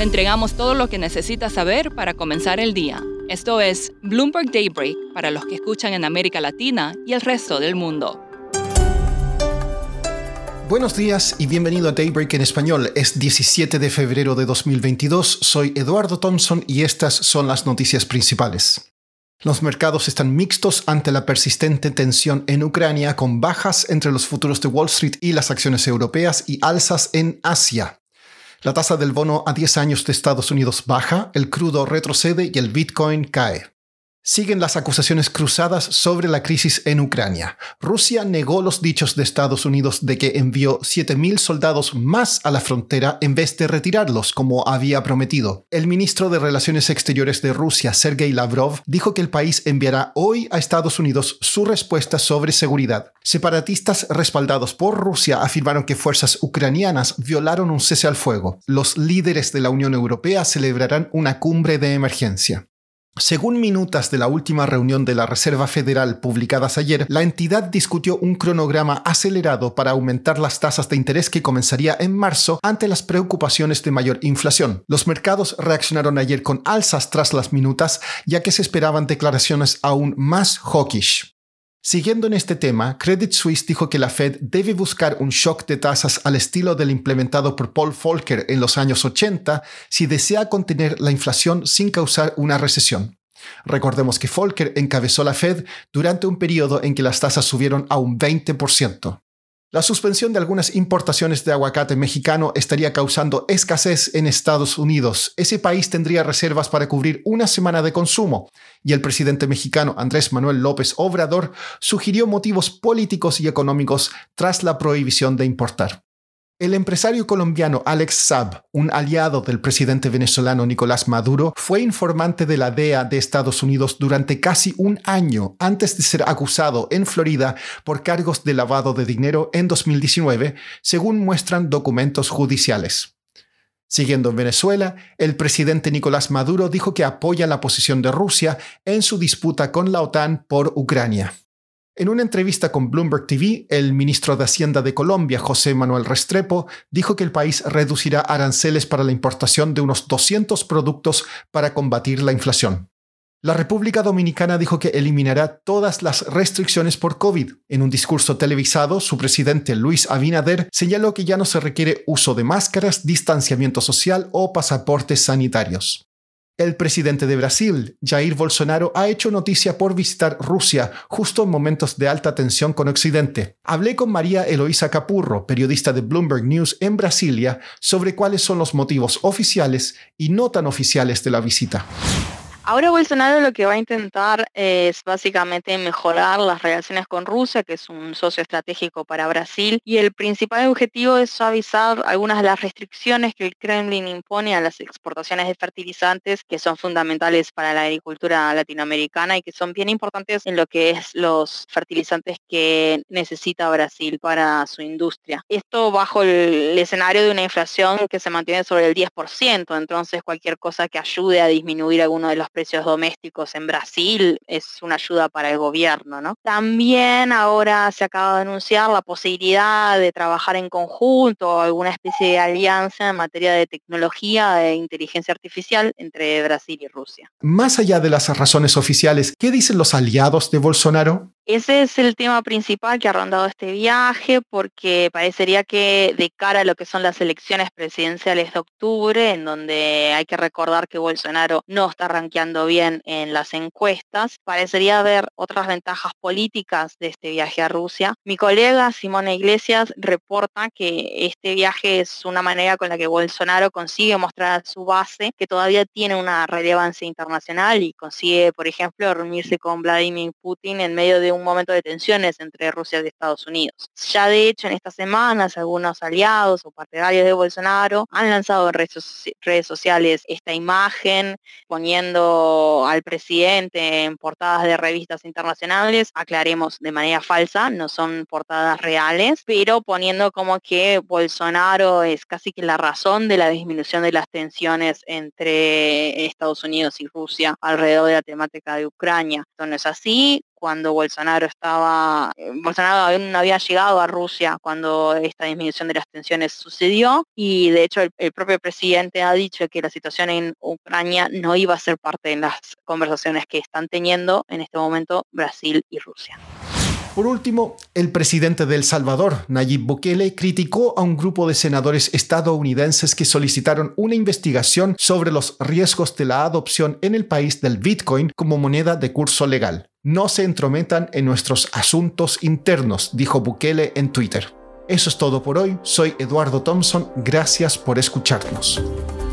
Le entregamos todo lo que necesita saber para comenzar el día. Esto es Bloomberg Daybreak para los que escuchan en América Latina y el resto del mundo. Buenos días y bienvenido a Daybreak en español. Es 17 de febrero de 2022. Soy Eduardo Thompson y estas son las noticias principales. Los mercados están mixtos ante la persistente tensión en Ucrania, con bajas entre los futuros de Wall Street y las acciones europeas y alzas en Asia. La tasa del bono a 10 años de Estados Unidos baja, el crudo retrocede y el Bitcoin cae. Siguen las acusaciones cruzadas sobre la crisis en Ucrania. Rusia negó los dichos de Estados Unidos de que envió 7.000 soldados más a la frontera en vez de retirarlos, como había prometido. El ministro de Relaciones Exteriores de Rusia, Sergei Lavrov, dijo que el país enviará hoy a Estados Unidos su respuesta sobre seguridad. Separatistas respaldados por Rusia afirmaron que fuerzas ucranianas violaron un cese al fuego. Los líderes de la Unión Europea celebrarán una cumbre de emergencia. Según minutas de la última reunión de la Reserva Federal publicadas ayer, la entidad discutió un cronograma acelerado para aumentar las tasas de interés que comenzaría en marzo ante las preocupaciones de mayor inflación. Los mercados reaccionaron ayer con alzas tras las minutas, ya que se esperaban declaraciones aún más hawkish. Siguiendo en este tema, Credit Suisse dijo que la Fed debe buscar un shock de tasas al estilo del implementado por Paul Volcker en los años 80 si desea contener la inflación sin causar una recesión. Recordemos que Volcker encabezó la Fed durante un periodo en que las tasas subieron a un 20%. La suspensión de algunas importaciones de aguacate mexicano estaría causando escasez en Estados Unidos. Ese país tendría reservas para cubrir una semana de consumo, y el presidente mexicano Andrés Manuel López Obrador sugirió motivos políticos y económicos tras la prohibición de importar. El empresario colombiano Alex Saab, un aliado del presidente venezolano Nicolás Maduro, fue informante de la DEA de Estados Unidos durante casi un año antes de ser acusado en Florida por cargos de lavado de dinero en 2019, según muestran documentos judiciales. Siguiendo en Venezuela, el presidente Nicolás Maduro dijo que apoya la posición de Rusia en su disputa con la OTAN por Ucrania. En una entrevista con Bloomberg TV, el ministro de Hacienda de Colombia, José Manuel Restrepo, dijo que el país reducirá aranceles para la importación de unos 200 productos para combatir la inflación. La República Dominicana dijo que eliminará todas las restricciones por COVID. En un discurso televisado, su presidente Luis Abinader señaló que ya no se requiere uso de máscaras, distanciamiento social o pasaportes sanitarios. El presidente de Brasil, Jair Bolsonaro, ha hecho noticia por visitar Rusia justo en momentos de alta tensión con Occidente. Hablé con María Eloísa Capurro, periodista de Bloomberg News en Brasilia, sobre cuáles son los motivos oficiales y no tan oficiales de la visita. Ahora Bolsonaro lo que va a intentar es básicamente mejorar las relaciones con Rusia, que es un socio estratégico para Brasil, y el principal objetivo es suavizar algunas de las restricciones que el Kremlin impone a las exportaciones de fertilizantes, que son fundamentales para la agricultura latinoamericana y que son bien importantes en lo que es los fertilizantes que necesita Brasil para su industria. Esto bajo el, escenario de una inflación que se mantiene sobre el 10%, entonces cualquier cosa que ayude a disminuir alguno de los precios domésticos en Brasil es una ayuda para el gobierno. ¿no? También ahora se acaba de anunciar la posibilidad de trabajar en conjunto alguna especie de alianza en materia de tecnología e inteligencia artificial entre Brasil y Rusia. Más allá de las razones oficiales, ¿qué dicen los aliados de Bolsonaro? Ese es el tema principal que ha rondado este viaje porque parecería que de cara a lo que son las elecciones presidenciales de octubre, en donde hay que recordar que Bolsonaro no está bien en las encuestas, parecería haber otras ventajas políticas de este viaje a Rusia. Mi colega Simona Iglesias reporta que este viaje es una manera con la que Bolsonaro consigue mostrar su base que todavía tiene una relevancia internacional y consigue, por ejemplo, reunirse con Vladimir Putin en medio de un momento de tensiones entre Rusia y Estados Unidos. Ya de hecho en estas semanas algunos aliados o partidarios de Bolsonaro han lanzado en redes, sociales esta imagen poniendo al presidente en portadas de revistas internacionales, aclaremos de manera falsa, no son portadas reales, pero poniendo como que Bolsonaro es casi que la razón de la disminución de las tensiones entre Estados Unidos y Rusia alrededor de la temática de Ucrania. Esto no es así, cuando Bolsonaro estaba, eh, Bolsonaro no había llegado a Rusia cuando esta disminución de las tensiones sucedió y de hecho el, propio presidente ha dicho que la situación en Ucrania no iba a ser parte de las conversaciones que están teniendo en este momento Brasil y Rusia. Por último, el presidente de El Salvador, Nayib Bukele, criticó a un grupo de senadores estadounidenses que solicitaron una investigación sobre los riesgos de la adopción en el país del Bitcoin como moneda de curso legal. No se entrometan en nuestros asuntos internos, dijo Bukele en Twitter. Eso es todo por hoy. Soy Eduardo Thompson. Gracias por escucharnos.